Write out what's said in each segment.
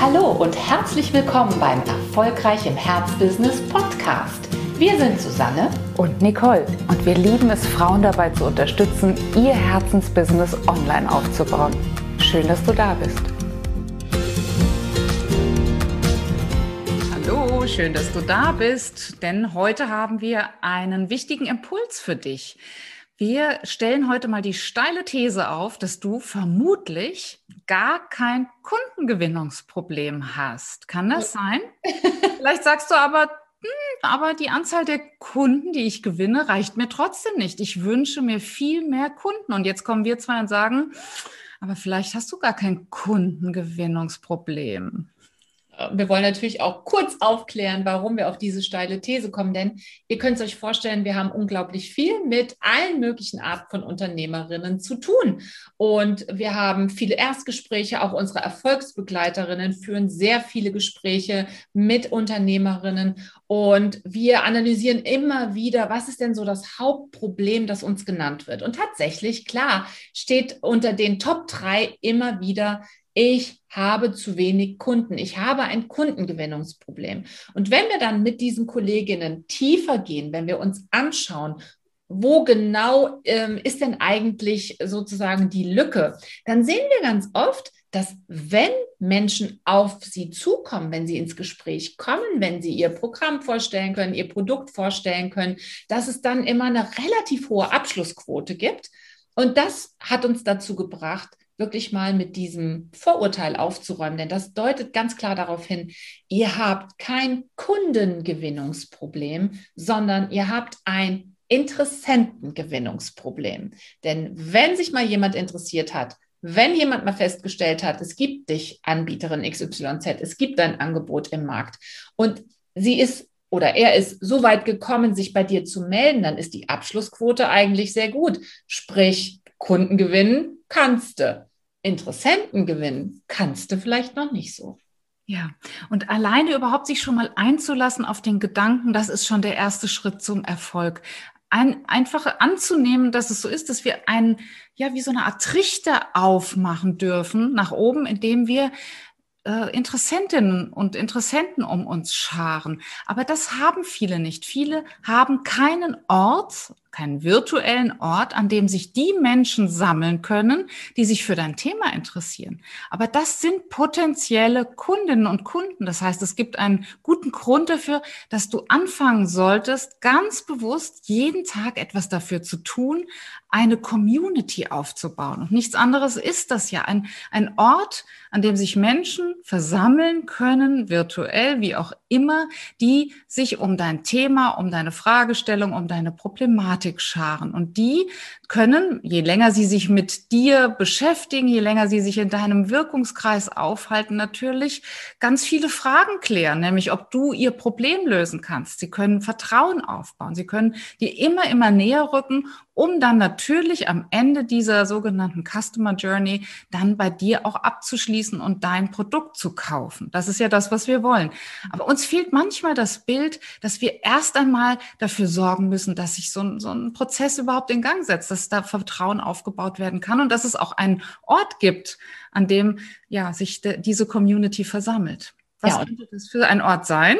Hallo und herzlich willkommen beim Erfolgreich im Herzbusiness Podcast. Wir sind Susanne und Nicole und wir lieben es, Frauen dabei zu unterstützen, ihr Herzensbusiness online aufzubauen. Schön, dass du da bist. Hallo, schön, dass du da bist, denn heute haben wir einen wichtigen Impuls für dich. Wir stellen heute mal die steile These auf, dass du vermutlich gar kein Kundengewinnungsproblem hast. Kann das sein? Vielleicht sagst du aber, hm, aber die Anzahl der Kunden, die ich gewinne, reicht mir trotzdem nicht. Ich wünsche mir viel mehr Kunden. Und jetzt kommen wir zwei und sagen, aber vielleicht hast du gar kein Kundengewinnungsproblem wir wollen natürlich auch kurz aufklären, warum wir auf diese steile These kommen, denn ihr könnt es euch vorstellen, wir haben unglaublich viel mit allen möglichen Arten von Unternehmerinnen zu tun. Und wir haben viele Erstgespräche, auch unsere Erfolgsbegleiterinnen führen sehr viele Gespräche mit Unternehmerinnen und wir analysieren immer wieder, was ist denn so das Hauptproblem, das uns genannt wird. Und tatsächlich, klar, steht unter den Top drei immer wieder ich habe zu wenig Kunden. Ich habe ein Kundengewinnungsproblem. Und wenn wir dann mit diesen Kolleginnen tiefer gehen, wenn wir uns anschauen, wo genau ähm, ist denn eigentlich sozusagen die Lücke, dann sehen wir ganz oft, dass wenn Menschen auf sie zukommen, wenn sie ins Gespräch kommen, wenn sie ihr Programm vorstellen können, ihr Produkt vorstellen können, dass es dann immer eine relativ hohe Abschlussquote gibt. Und das hat uns dazu gebracht, wirklich mal mit diesem Vorurteil aufzuräumen, denn das deutet ganz klar darauf hin, ihr habt kein Kundengewinnungsproblem, sondern ihr habt ein Interessentengewinnungsproblem. Denn wenn sich mal jemand interessiert hat, wenn jemand mal festgestellt hat, es gibt dich, Anbieterin XYZ, es gibt ein Angebot im Markt und sie ist oder er ist so weit gekommen, sich bei dir zu melden, dann ist die Abschlussquote eigentlich sehr gut. Sprich, Kunden gewinnen kannst du. Interessenten gewinnen kannst du vielleicht noch nicht so. Ja, und alleine überhaupt sich schon mal einzulassen auf den Gedanken, das ist schon der erste Schritt zum Erfolg. Ein, einfach anzunehmen, dass es so ist, dass wir einen, ja, wie so eine Art Trichter aufmachen dürfen nach oben, indem wir äh, Interessentinnen und Interessenten um uns scharen. Aber das haben viele nicht. Viele haben keinen Ort, keinen virtuellen Ort, an dem sich die Menschen sammeln können, die sich für dein Thema interessieren. Aber das sind potenzielle Kundinnen und Kunden. Das heißt, es gibt einen guten Grund dafür, dass du anfangen solltest, ganz bewusst jeden Tag etwas dafür zu tun, eine Community aufzubauen. Und nichts anderes ist das ja. Ein, ein Ort, an dem sich Menschen versammeln können, virtuell, wie auch immer, die sich um dein Thema, um deine Fragestellung, um deine Problematik scharen. Und die können, je länger sie sich mit dir beschäftigen, je länger sie sich in deinem Wirkungskreis aufhalten, natürlich ganz viele Fragen klären, nämlich ob du ihr Problem lösen kannst. Sie können Vertrauen aufbauen. Sie können dir immer, immer näher rücken, um dann natürlich am Ende dieser sogenannten Customer Journey dann bei dir auch abzuschließen und dein Produkt zu kaufen. Das ist ja das, was wir wollen. Aber uns fehlt manchmal das Bild, dass wir erst einmal dafür sorgen müssen, dass sich so ein, so ein Prozess überhaupt in Gang setzt, dass da Vertrauen aufgebaut werden kann und dass es auch einen Ort gibt, an dem ja sich de, diese Community versammelt. Was ja, könnte das für ein Ort sein?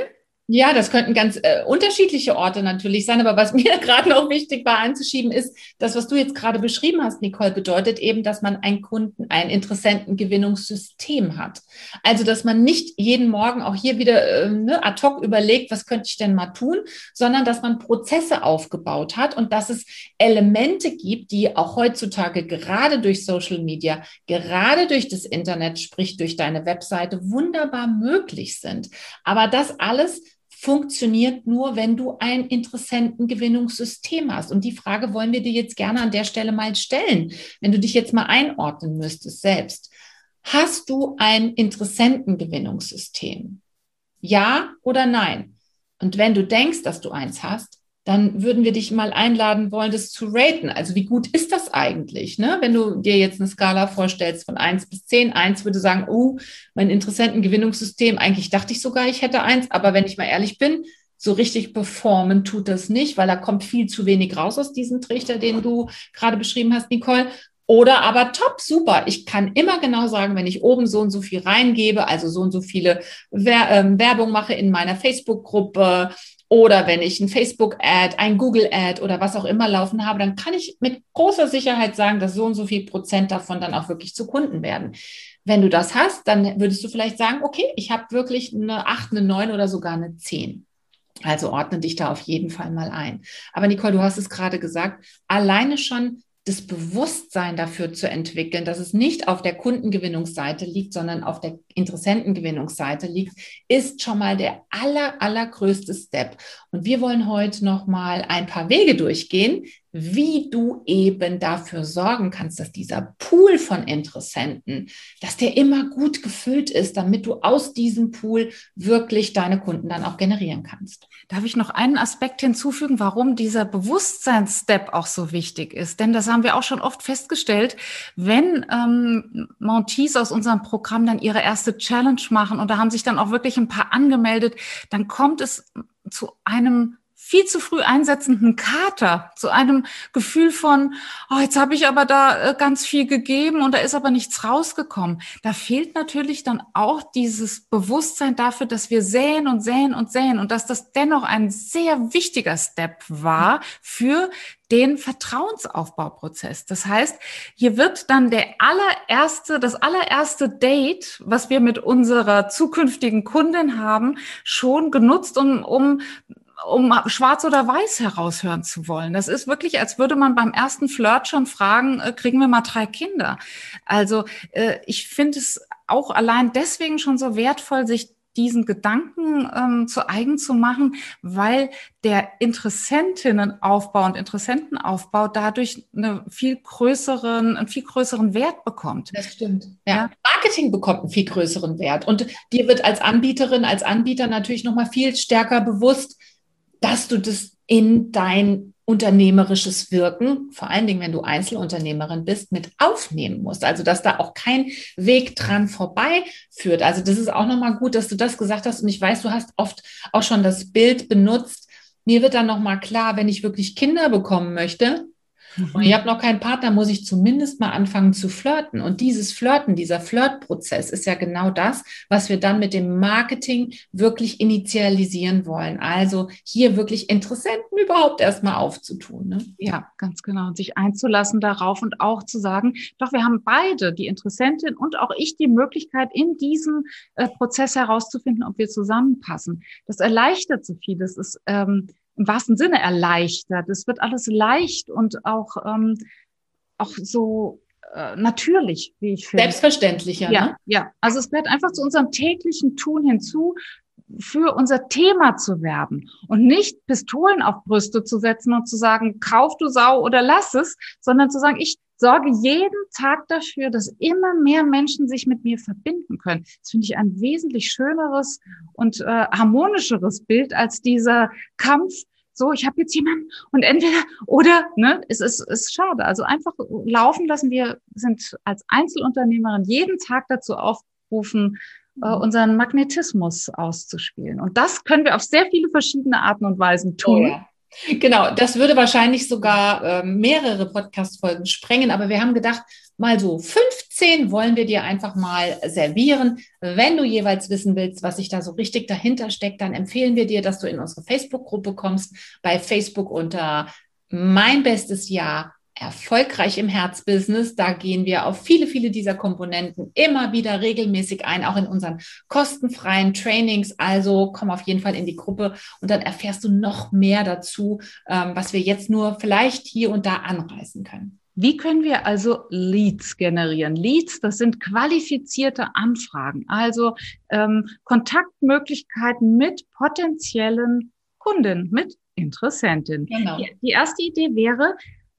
Ja, das könnten ganz äh, unterschiedliche Orte natürlich sein, aber was mir gerade noch wichtig war anzuschieben, ist, das, was du jetzt gerade beschrieben hast, Nicole, bedeutet eben, dass man ein Kunden, ein Interessentengewinnungssystem hat. Also, dass man nicht jeden Morgen auch hier wieder äh, ne, ad hoc überlegt, was könnte ich denn mal tun, sondern dass man Prozesse aufgebaut hat und dass es Elemente gibt, die auch heutzutage gerade durch Social Media, gerade durch das Internet, sprich durch deine Webseite, wunderbar möglich sind. Aber das alles funktioniert nur, wenn du ein Interessentengewinnungssystem hast. Und die Frage wollen wir dir jetzt gerne an der Stelle mal stellen, wenn du dich jetzt mal einordnen müsstest selbst. Hast du ein Interessentengewinnungssystem? Ja oder nein? Und wenn du denkst, dass du eins hast, dann würden wir dich mal einladen wollen, das zu raten. Also wie gut ist das eigentlich? Ne? Wenn du dir jetzt eine Skala vorstellst von eins bis zehn, eins würde sagen, oh, mein Interessentengewinnungssystem, eigentlich dachte ich sogar, ich hätte eins, aber wenn ich mal ehrlich bin, so richtig performen tut das nicht, weil da kommt viel zu wenig raus aus diesem Trichter, den du gerade beschrieben hast, Nicole. Oder aber top, super. Ich kann immer genau sagen, wenn ich oben so und so viel reingebe, also so und so viele ähm, Werbung mache in meiner Facebook-Gruppe oder wenn ich ein Facebook-Ad, ein Google-Ad oder was auch immer laufen habe, dann kann ich mit großer Sicherheit sagen, dass so und so viel Prozent davon dann auch wirklich zu Kunden werden. Wenn du das hast, dann würdest du vielleicht sagen, okay, ich habe wirklich eine 8, eine 9 oder sogar eine 10. Also ordne dich da auf jeden Fall mal ein. Aber Nicole, du hast es gerade gesagt, alleine schon das Bewusstsein dafür zu entwickeln, dass es nicht auf der Kundengewinnungsseite liegt, sondern auf der Interessentengewinnungsseite liegt, ist schon mal der aller, allergrößte Step. Und wir wollen heute noch mal ein paar Wege durchgehen, wie du eben dafür sorgen kannst, dass dieser Pool von Interessenten, dass der immer gut gefüllt ist, damit du aus diesem Pool wirklich deine Kunden dann auch generieren kannst. Darf ich noch einen Aspekt hinzufügen, warum dieser Bewusstseinsstep auch so wichtig ist? Denn das haben wir auch schon oft festgestellt, wenn ähm, Montees aus unserem Programm dann ihre erste Challenge machen und da haben sich dann auch wirklich ein paar angemeldet, dann kommt es zu einem viel zu früh einsetzenden Kater, zu einem Gefühl von, oh, jetzt habe ich aber da äh, ganz viel gegeben und da ist aber nichts rausgekommen. Da fehlt natürlich dann auch dieses Bewusstsein dafür, dass wir säen und säen und säen und dass das dennoch ein sehr wichtiger Step war für den Vertrauensaufbauprozess. Das heißt, hier wird dann der allererste, das allererste Date, was wir mit unserer zukünftigen Kundin haben, schon genutzt, um, um um schwarz oder weiß heraushören zu wollen. Das ist wirklich, als würde man beim ersten Flirt schon fragen, äh, kriegen wir mal drei Kinder. Also äh, ich finde es auch allein deswegen schon so wertvoll, sich diesen Gedanken ähm, zu eigen zu machen, weil der Interessentinnenaufbau und Interessentenaufbau dadurch eine viel größeren, einen viel größeren Wert bekommt. Das stimmt. Ja. ja. Marketing bekommt einen viel größeren Wert und dir wird als Anbieterin, als Anbieter natürlich noch mal viel stärker bewusst, dass du das in dein unternehmerisches Wirken, vor allen Dingen, wenn du Einzelunternehmerin bist, mit aufnehmen musst. Also, dass da auch kein Weg dran vorbei. Also, das ist auch nochmal gut, dass du das gesagt hast. Und ich weiß, du hast oft auch schon das Bild benutzt. Mir wird dann nochmal klar, wenn ich wirklich Kinder bekommen möchte, Mhm. Und ich habe noch keinen Partner, muss ich zumindest mal anfangen zu flirten. Und dieses Flirten, dieser Flirtprozess ist ja genau das, was wir dann mit dem Marketing wirklich initialisieren wollen. Also hier wirklich Interessenten überhaupt erstmal aufzutun. Ne? Ja, ganz genau. Und sich einzulassen darauf und auch zu sagen, doch, wir haben beide, die Interessentin und auch ich, die Möglichkeit, in diesem äh, Prozess herauszufinden, ob wir zusammenpassen. Das erleichtert so viel. Das ist ähm, im wahrsten Sinne erleichtert. Es wird alles leicht und auch, ähm, auch so äh, natürlich, wie ich finde. Selbstverständlicher. Ja, ne? ja. Also es gehört einfach zu unserem täglichen Tun hinzu, für unser Thema zu werben und nicht Pistolen auf Brüste zu setzen und zu sagen, kauf du Sau oder lass es, sondern zu sagen, ich sorge jeden Tag dafür, dass immer mehr Menschen sich mit mir verbinden können. Das finde ich ein wesentlich schöneres und äh, harmonischeres Bild als dieser Kampf. So, ich habe jetzt jemanden und entweder oder, ne, es ist, ist schade. Also einfach laufen lassen. Wir sind als Einzelunternehmerin jeden Tag dazu aufrufen, äh, mhm. unseren Magnetismus auszuspielen. Und das können wir auf sehr viele verschiedene Arten und Weisen tun. Ja. Genau, das würde wahrscheinlich sogar äh, mehrere Podcast-Folgen sprengen, aber wir haben gedacht, mal so 15 wollen wir dir einfach mal servieren. Wenn du jeweils wissen willst, was sich da so richtig dahinter steckt, dann empfehlen wir dir, dass du in unsere Facebook-Gruppe kommst, bei Facebook unter Mein bestes Jahr erfolgreich im Herzbusiness. Da gehen wir auf viele, viele dieser Komponenten immer wieder regelmäßig ein, auch in unseren kostenfreien Trainings. Also komm auf jeden Fall in die Gruppe und dann erfährst du noch mehr dazu, ähm, was wir jetzt nur vielleicht hier und da anreißen können. Wie können wir also Leads generieren? Leads, das sind qualifizierte Anfragen, also ähm, Kontaktmöglichkeiten mit potenziellen Kunden, mit Interessenten. Genau. Die, die erste Idee wäre,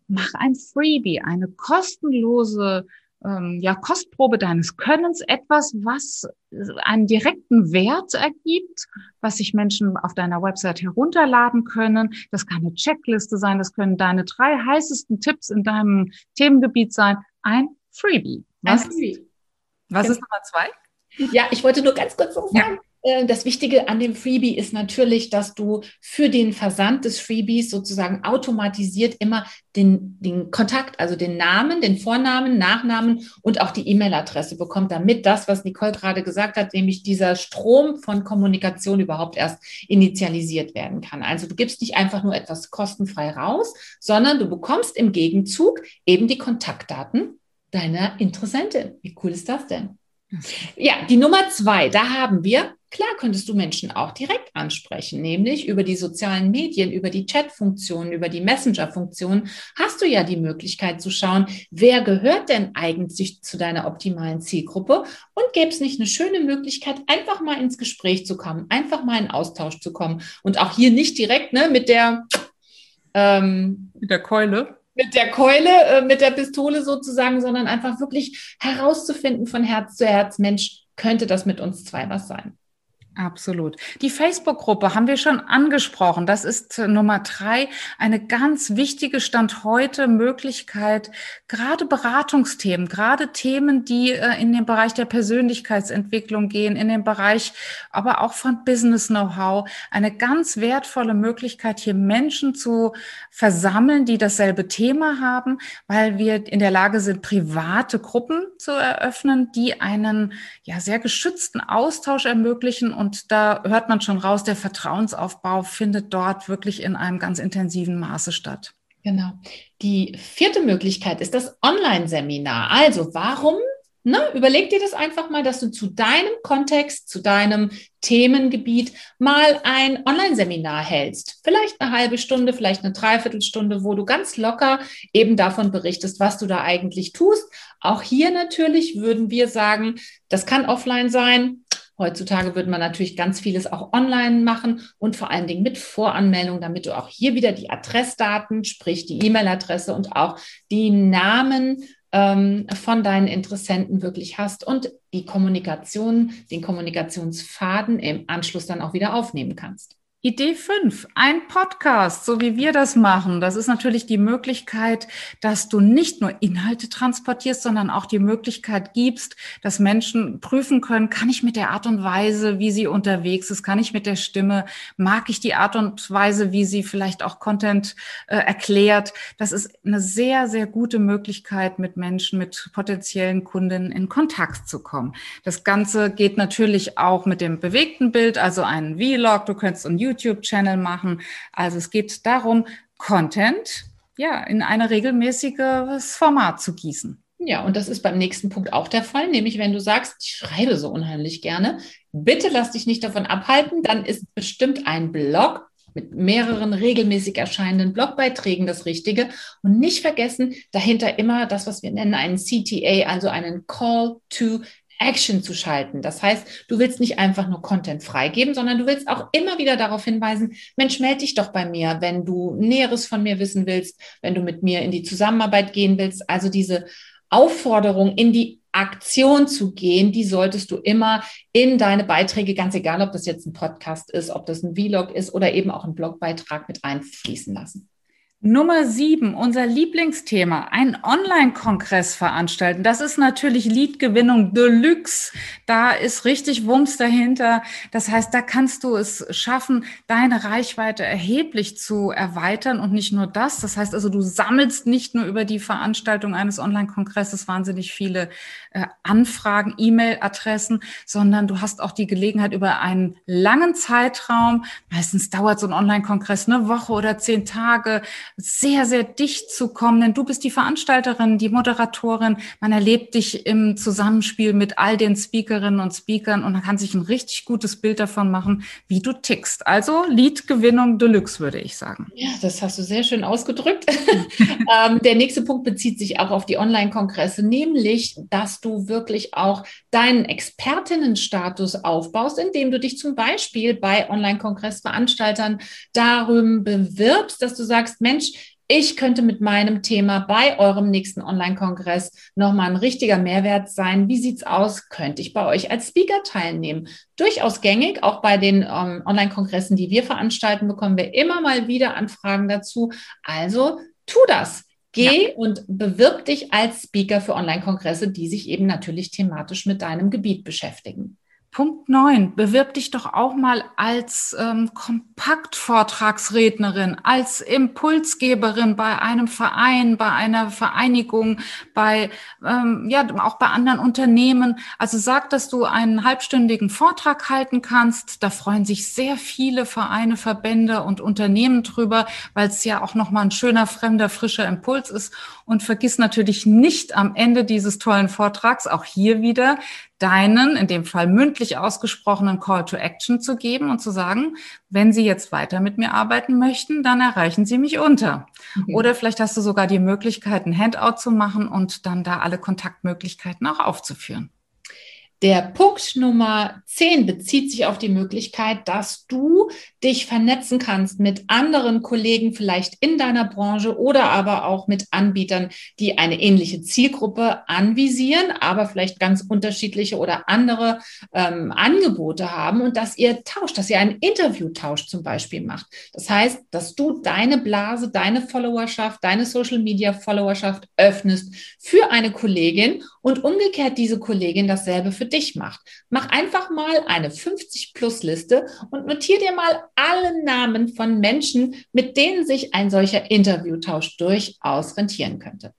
mach ein Freebie, eine kostenlose ähm, ja, Kostprobe deines Könnens, etwas, was einen direkten Wert ergibt, was sich Menschen auf deiner Website herunterladen können. Das kann eine Checkliste sein, das können deine drei heißesten Tipps in deinem Themengebiet sein. Ein Freebie. Was, ein Freebie. was genau. ist Nummer zwei? Ja, ich wollte nur ganz kurz noch sagen, ja. Äh, das Wichtige an dem Freebie ist natürlich, dass du für den Versand des Freebies sozusagen automatisiert immer den, den Kontakt, also den Namen, den Vornamen, Nachnamen und auch die E-Mail-Adresse bekommt, damit das, was Nicole gerade gesagt hat, nämlich dieser Strom von Kommunikation überhaupt erst initialisiert werden kann. Also du gibst nicht einfach nur etwas kostenfrei raus, sondern du bekommst im Gegenzug eben die Kontaktdaten deiner Interessentin. Wie cool ist das denn? Ja, die Nummer zwei, da haben wir Klar könntest du Menschen auch direkt ansprechen, nämlich über die sozialen Medien, über die Chat-Funktionen, über die Messenger-Funktionen hast du ja die Möglichkeit zu schauen, wer gehört denn eigentlich zu deiner optimalen Zielgruppe und gäbe es nicht eine schöne Möglichkeit, einfach mal ins Gespräch zu kommen, einfach mal in Austausch zu kommen und auch hier nicht direkt ne, mit der ähm, mit der Keule mit der Keule, äh, mit der Pistole sozusagen, sondern einfach wirklich herauszufinden von Herz zu Herz, Mensch, könnte das mit uns zwei was sein? Absolut. Die Facebook-Gruppe haben wir schon angesprochen. Das ist äh, Nummer drei. Eine ganz wichtige Stand heute Möglichkeit, gerade Beratungsthemen, gerade Themen, die äh, in den Bereich der Persönlichkeitsentwicklung gehen, in den Bereich aber auch von Business Know-how. Eine ganz wertvolle Möglichkeit, hier Menschen zu versammeln, die dasselbe Thema haben, weil wir in der Lage sind, private Gruppen zu eröffnen, die einen ja sehr geschützten Austausch ermöglichen und und da hört man schon raus, der Vertrauensaufbau findet dort wirklich in einem ganz intensiven Maße statt. Genau. Die vierte Möglichkeit ist das Online-Seminar. Also warum? Ne, überleg dir das einfach mal, dass du zu deinem Kontext, zu deinem Themengebiet mal ein Online-Seminar hältst. Vielleicht eine halbe Stunde, vielleicht eine Dreiviertelstunde, wo du ganz locker eben davon berichtest, was du da eigentlich tust. Auch hier natürlich würden wir sagen, das kann offline sein, Heutzutage würde man natürlich ganz vieles auch online machen und vor allen Dingen mit Voranmeldung, damit du auch hier wieder die Adressdaten, sprich die E-Mail-Adresse und auch die Namen ähm, von deinen Interessenten wirklich hast und die Kommunikation, den Kommunikationsfaden im Anschluss dann auch wieder aufnehmen kannst. Idee 5, ein Podcast, so wie wir das machen. Das ist natürlich die Möglichkeit, dass du nicht nur Inhalte transportierst, sondern auch die Möglichkeit gibst, dass Menschen prüfen können, kann ich mit der Art und Weise, wie sie unterwegs ist, kann ich mit der Stimme, mag ich die Art und Weise, wie sie vielleicht auch Content äh, erklärt. Das ist eine sehr, sehr gute Möglichkeit, mit Menschen, mit potenziellen Kunden in Kontakt zu kommen. Das Ganze geht natürlich auch mit dem bewegten Bild, also einen Vlog. Du könntest ein YouTube-Channel machen. Also es geht darum, Content ja in ein regelmäßiges Format zu gießen. Ja, und das ist beim nächsten Punkt auch der Fall, nämlich wenn du sagst, ich schreibe so unheimlich gerne, bitte lass dich nicht davon abhalten, dann ist bestimmt ein Blog mit mehreren regelmäßig erscheinenden Blogbeiträgen das Richtige. Und nicht vergessen, dahinter immer das, was wir nennen, einen CTA, also einen Call to Action zu schalten. Das heißt, du willst nicht einfach nur Content freigeben, sondern du willst auch immer wieder darauf hinweisen, Mensch, melde dich doch bei mir, wenn du Näheres von mir wissen willst, wenn du mit mir in die Zusammenarbeit gehen willst. Also diese Aufforderung in die Aktion zu gehen, die solltest du immer in deine Beiträge, ganz egal, ob das jetzt ein Podcast ist, ob das ein Vlog ist oder eben auch ein Blogbeitrag mit einfließen lassen. Nummer sieben, unser Lieblingsthema, ein Online-Kongress veranstalten. Das ist natürlich Leadgewinnung Deluxe. Da ist richtig Wumms dahinter. Das heißt, da kannst du es schaffen, deine Reichweite erheblich zu erweitern und nicht nur das. Das heißt also, du sammelst nicht nur über die Veranstaltung eines Online-Kongresses wahnsinnig viele äh, Anfragen, E-Mail-Adressen, sondern du hast auch die Gelegenheit über einen langen Zeitraum, meistens dauert so ein Online-Kongress eine Woche oder zehn Tage, sehr, sehr dicht zu kommen, denn du bist die Veranstalterin, die Moderatorin. Man erlebt dich im Zusammenspiel mit all den Speakerinnen und Speakern und man kann sich ein richtig gutes Bild davon machen, wie du tickst. Also Leadgewinnung Deluxe, würde ich sagen. Ja, das hast du sehr schön ausgedrückt. ähm, der nächste Punkt bezieht sich auch auf die Online-Kongresse, nämlich, dass du wirklich auch deinen Expertinnenstatus aufbaust, indem du dich zum Beispiel bei Online-Kongressveranstaltern darum bewirbst, dass du sagst, Mensch, ich könnte mit meinem Thema bei eurem nächsten Online-Kongress nochmal ein richtiger Mehrwert sein. Wie sieht's aus? Könnte ich bei euch als Speaker teilnehmen? Durchaus gängig, auch bei den ähm, Online-Kongressen, die wir veranstalten, bekommen wir immer mal wieder Anfragen dazu. Also tu das. Geh ja. und bewirb dich als Speaker für Online-Kongresse, die sich eben natürlich thematisch mit deinem Gebiet beschäftigen. Punkt 9. Bewirb dich doch auch mal als ähm, Kompaktvortragsrednerin, als Impulsgeberin bei einem Verein, bei einer Vereinigung, bei, ähm, ja, auch bei anderen Unternehmen. Also sag, dass du einen halbstündigen Vortrag halten kannst. Da freuen sich sehr viele Vereine, Verbände und Unternehmen drüber, weil es ja auch nochmal ein schöner, fremder, frischer Impuls ist. Und vergiss natürlich nicht am Ende dieses tollen Vortrags auch hier wieder deinen, in dem Fall mündlich ausgesprochenen Call to Action zu geben und zu sagen, wenn Sie jetzt weiter mit mir arbeiten möchten, dann erreichen Sie mich unter. Mhm. Oder vielleicht hast du sogar die Möglichkeit, ein Handout zu machen und dann da alle Kontaktmöglichkeiten auch aufzuführen. Der Punkt Nummer 10 bezieht sich auf die Möglichkeit, dass du dich vernetzen kannst mit anderen Kollegen vielleicht in deiner Branche oder aber auch mit Anbietern, die eine ähnliche Zielgruppe anvisieren, aber vielleicht ganz unterschiedliche oder andere ähm, Angebote haben und dass ihr tauscht, dass ihr einen Interviewtausch zum Beispiel macht. Das heißt, dass du deine Blase, deine Followerschaft, deine Social Media Followerschaft öffnest für eine Kollegin und umgekehrt diese Kollegin dasselbe für dich macht. Mach einfach mal eine 50-Plus-Liste und notier dir mal alle Namen von Menschen, mit denen sich ein solcher Interviewtausch durchaus rentieren könnte.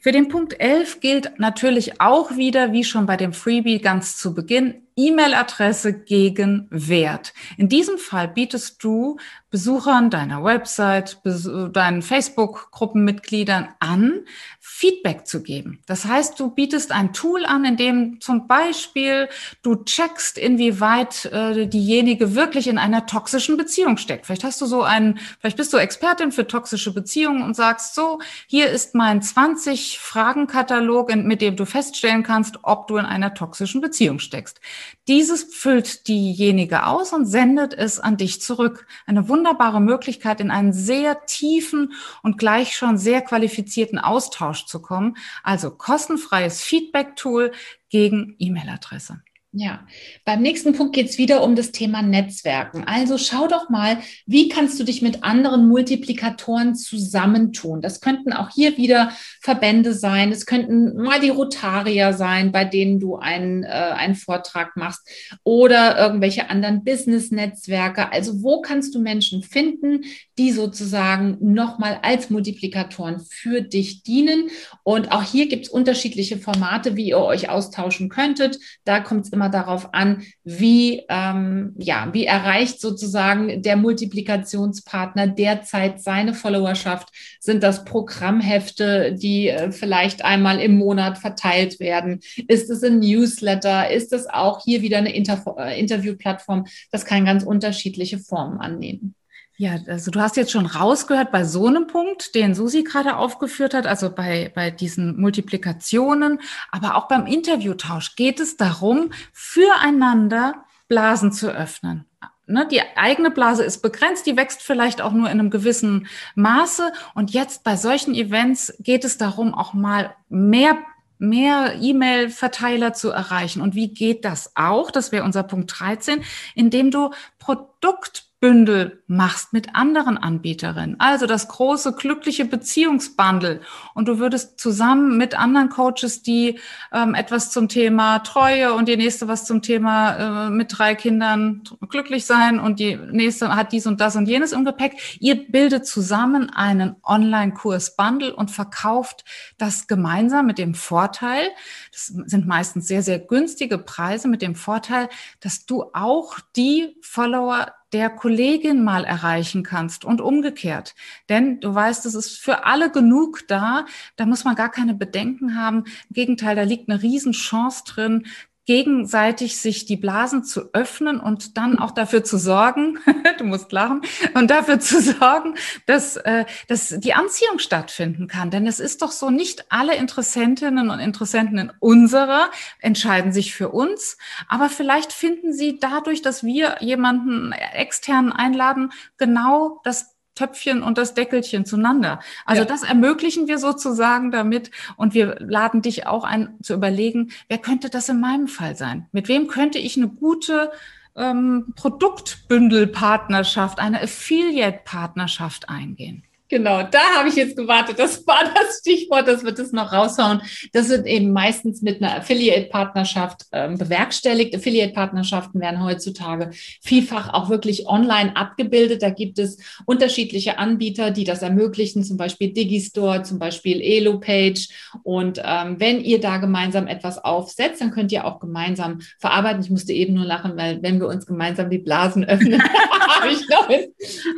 Für den Punkt 11 gilt natürlich auch wieder, wie schon bei dem Freebie ganz zu Beginn, E-Mail-Adresse gegen Wert. In diesem Fall bietest du Besuchern deiner Website, deinen Facebook-Gruppenmitgliedern an, Feedback zu geben. Das heißt, du bietest ein Tool an, in dem zum Beispiel du checkst, inwieweit äh, diejenige wirklich in einer toxischen Beziehung steckt. Vielleicht hast du so einen, vielleicht bist du Expertin für toxische Beziehungen und sagst so, hier ist mein 20 Fragenkatalog, mit dem du feststellen kannst, ob du in einer toxischen Beziehung steckst. Dieses füllt diejenige aus und sendet es an dich zurück. Eine wunderbare Möglichkeit, in einen sehr tiefen und gleich schon sehr qualifizierten Austausch zu kommen. Also kostenfreies Feedback-Tool gegen E-Mail-Adresse. Ja, beim nächsten Punkt geht es wieder um das Thema Netzwerken. Also schau doch mal, wie kannst du dich mit anderen Multiplikatoren zusammentun? Das könnten auch hier wieder Verbände sein, es könnten mal die Rotarier sein, bei denen du einen, äh, einen Vortrag machst oder irgendwelche anderen Business-Netzwerke. Also wo kannst du Menschen finden, die sozusagen nochmal als Multiplikatoren für dich dienen? Und auch hier gibt es unterschiedliche Formate, wie ihr euch austauschen könntet. Da kommt es immer darauf an, wie, ähm, ja, wie erreicht sozusagen der Multiplikationspartner derzeit seine Followerschaft? Sind das Programmhefte, die äh, vielleicht einmal im Monat verteilt werden? Ist es ein Newsletter? Ist es auch hier wieder eine Inter äh, Interviewplattform? Das kann ganz unterschiedliche Formen annehmen. Ja, also du hast jetzt schon rausgehört bei so einem Punkt, den Susi gerade aufgeführt hat, also bei, bei diesen Multiplikationen, aber auch beim Interviewtausch geht es darum, füreinander Blasen zu öffnen. Ne, die eigene Blase ist begrenzt, die wächst vielleicht auch nur in einem gewissen Maße. Und jetzt bei solchen Events geht es darum, auch mal mehr mehr E-Mail-Verteiler zu erreichen. Und wie geht das auch? Das wäre unser Punkt 13, indem du Produkt Bündel machst mit anderen Anbieterinnen. Also das große glückliche Beziehungsbundle. Und du würdest zusammen mit anderen Coaches, die ähm, etwas zum Thema Treue und die nächste was zum Thema äh, mit drei Kindern glücklich sein und die nächste hat dies und das und jenes im Gepäck. Ihr bildet zusammen einen Online-Kurs-Bundle und verkauft das gemeinsam mit dem Vorteil, das sind meistens sehr, sehr günstige Preise mit dem Vorteil, dass du auch die Follower der Kollegin mal erreichen kannst und umgekehrt. Denn du weißt, es ist für alle genug da. Da muss man gar keine Bedenken haben. Im Gegenteil, da liegt eine Riesenchance drin, gegenseitig sich die Blasen zu öffnen und dann auch dafür zu sorgen, du musst lachen, und dafür zu sorgen, dass, äh, dass die Anziehung stattfinden kann. Denn es ist doch so, nicht alle Interessentinnen und Interessenten in unserer entscheiden sich für uns, aber vielleicht finden sie dadurch, dass wir jemanden externen einladen, genau das Töpfchen und das Deckelchen zueinander. Also ja. das ermöglichen wir sozusagen damit und wir laden dich auch ein zu überlegen, wer könnte das in meinem Fall sein? Mit wem könnte ich eine gute ähm, Produktbündelpartnerschaft, eine Affiliate-Partnerschaft eingehen? Genau, da habe ich jetzt gewartet. Das war das Stichwort, das wird es noch raushauen. Das wird eben meistens mit einer Affiliate-Partnerschaft ähm, bewerkstelligt. Affiliate-Partnerschaften werden heutzutage vielfach auch wirklich online abgebildet. Da gibt es unterschiedliche Anbieter, die das ermöglichen, zum Beispiel Digistore, zum Beispiel EloPage. Und ähm, wenn ihr da gemeinsam etwas aufsetzt, dann könnt ihr auch gemeinsam verarbeiten. Ich musste eben nur lachen, weil wenn wir uns gemeinsam die Blasen öffnen, habe ich noch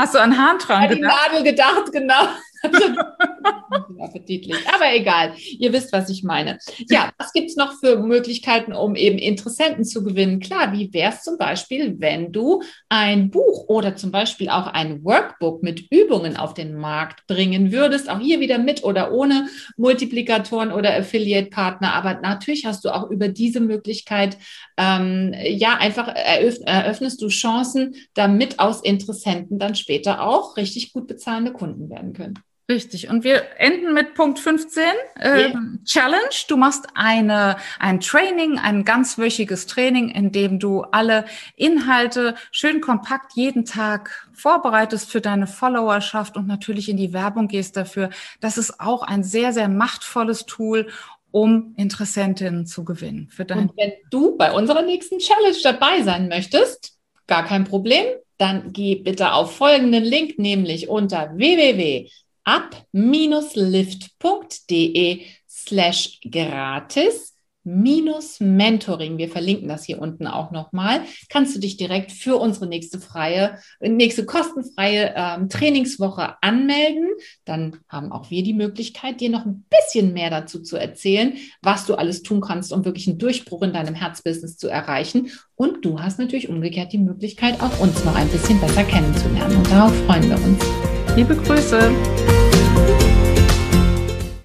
Hast du an Harntran gedacht? Nadel gedacht, genau. appetitlich. Aber egal, ihr wisst, was ich meine. Ja, was gibt es noch für Möglichkeiten, um eben Interessenten zu gewinnen? Klar, wie wäre es zum Beispiel, wenn du ein Buch oder zum Beispiel auch ein Workbook mit Übungen auf den Markt bringen würdest? Auch hier wieder mit oder ohne Multiplikatoren oder Affiliate-Partner. Aber natürlich hast du auch über diese Möglichkeit, ähm, ja, einfach eröff eröffnest du Chancen, damit aus Interessenten dann später auch richtig gut bezahlende Kunden werden können. Richtig. Und wir enden mit Punkt 15, äh, yeah. Challenge. Du machst eine, ein Training, ein ganzwöchiges Training, in dem du alle Inhalte schön kompakt jeden Tag vorbereitest für deine Followerschaft und natürlich in die Werbung gehst dafür. Das ist auch ein sehr, sehr machtvolles Tool, um Interessentinnen zu gewinnen. Für dein und wenn du bei unserer nächsten Challenge dabei sein möchtest, gar kein Problem, dann geh bitte auf folgenden Link, nämlich unter www up-lift.de slash gratis minus Mentoring. Wir verlinken das hier unten auch nochmal. Kannst du dich direkt für unsere nächste freie, nächste kostenfreie ähm, Trainingswoche anmelden. Dann haben auch wir die Möglichkeit, dir noch ein bisschen mehr dazu zu erzählen, was du alles tun kannst, um wirklich einen Durchbruch in deinem Herzbusiness zu erreichen. Und du hast natürlich umgekehrt die Möglichkeit, auch uns noch ein bisschen besser kennenzulernen. Und darauf freuen wir uns. Liebe Grüße.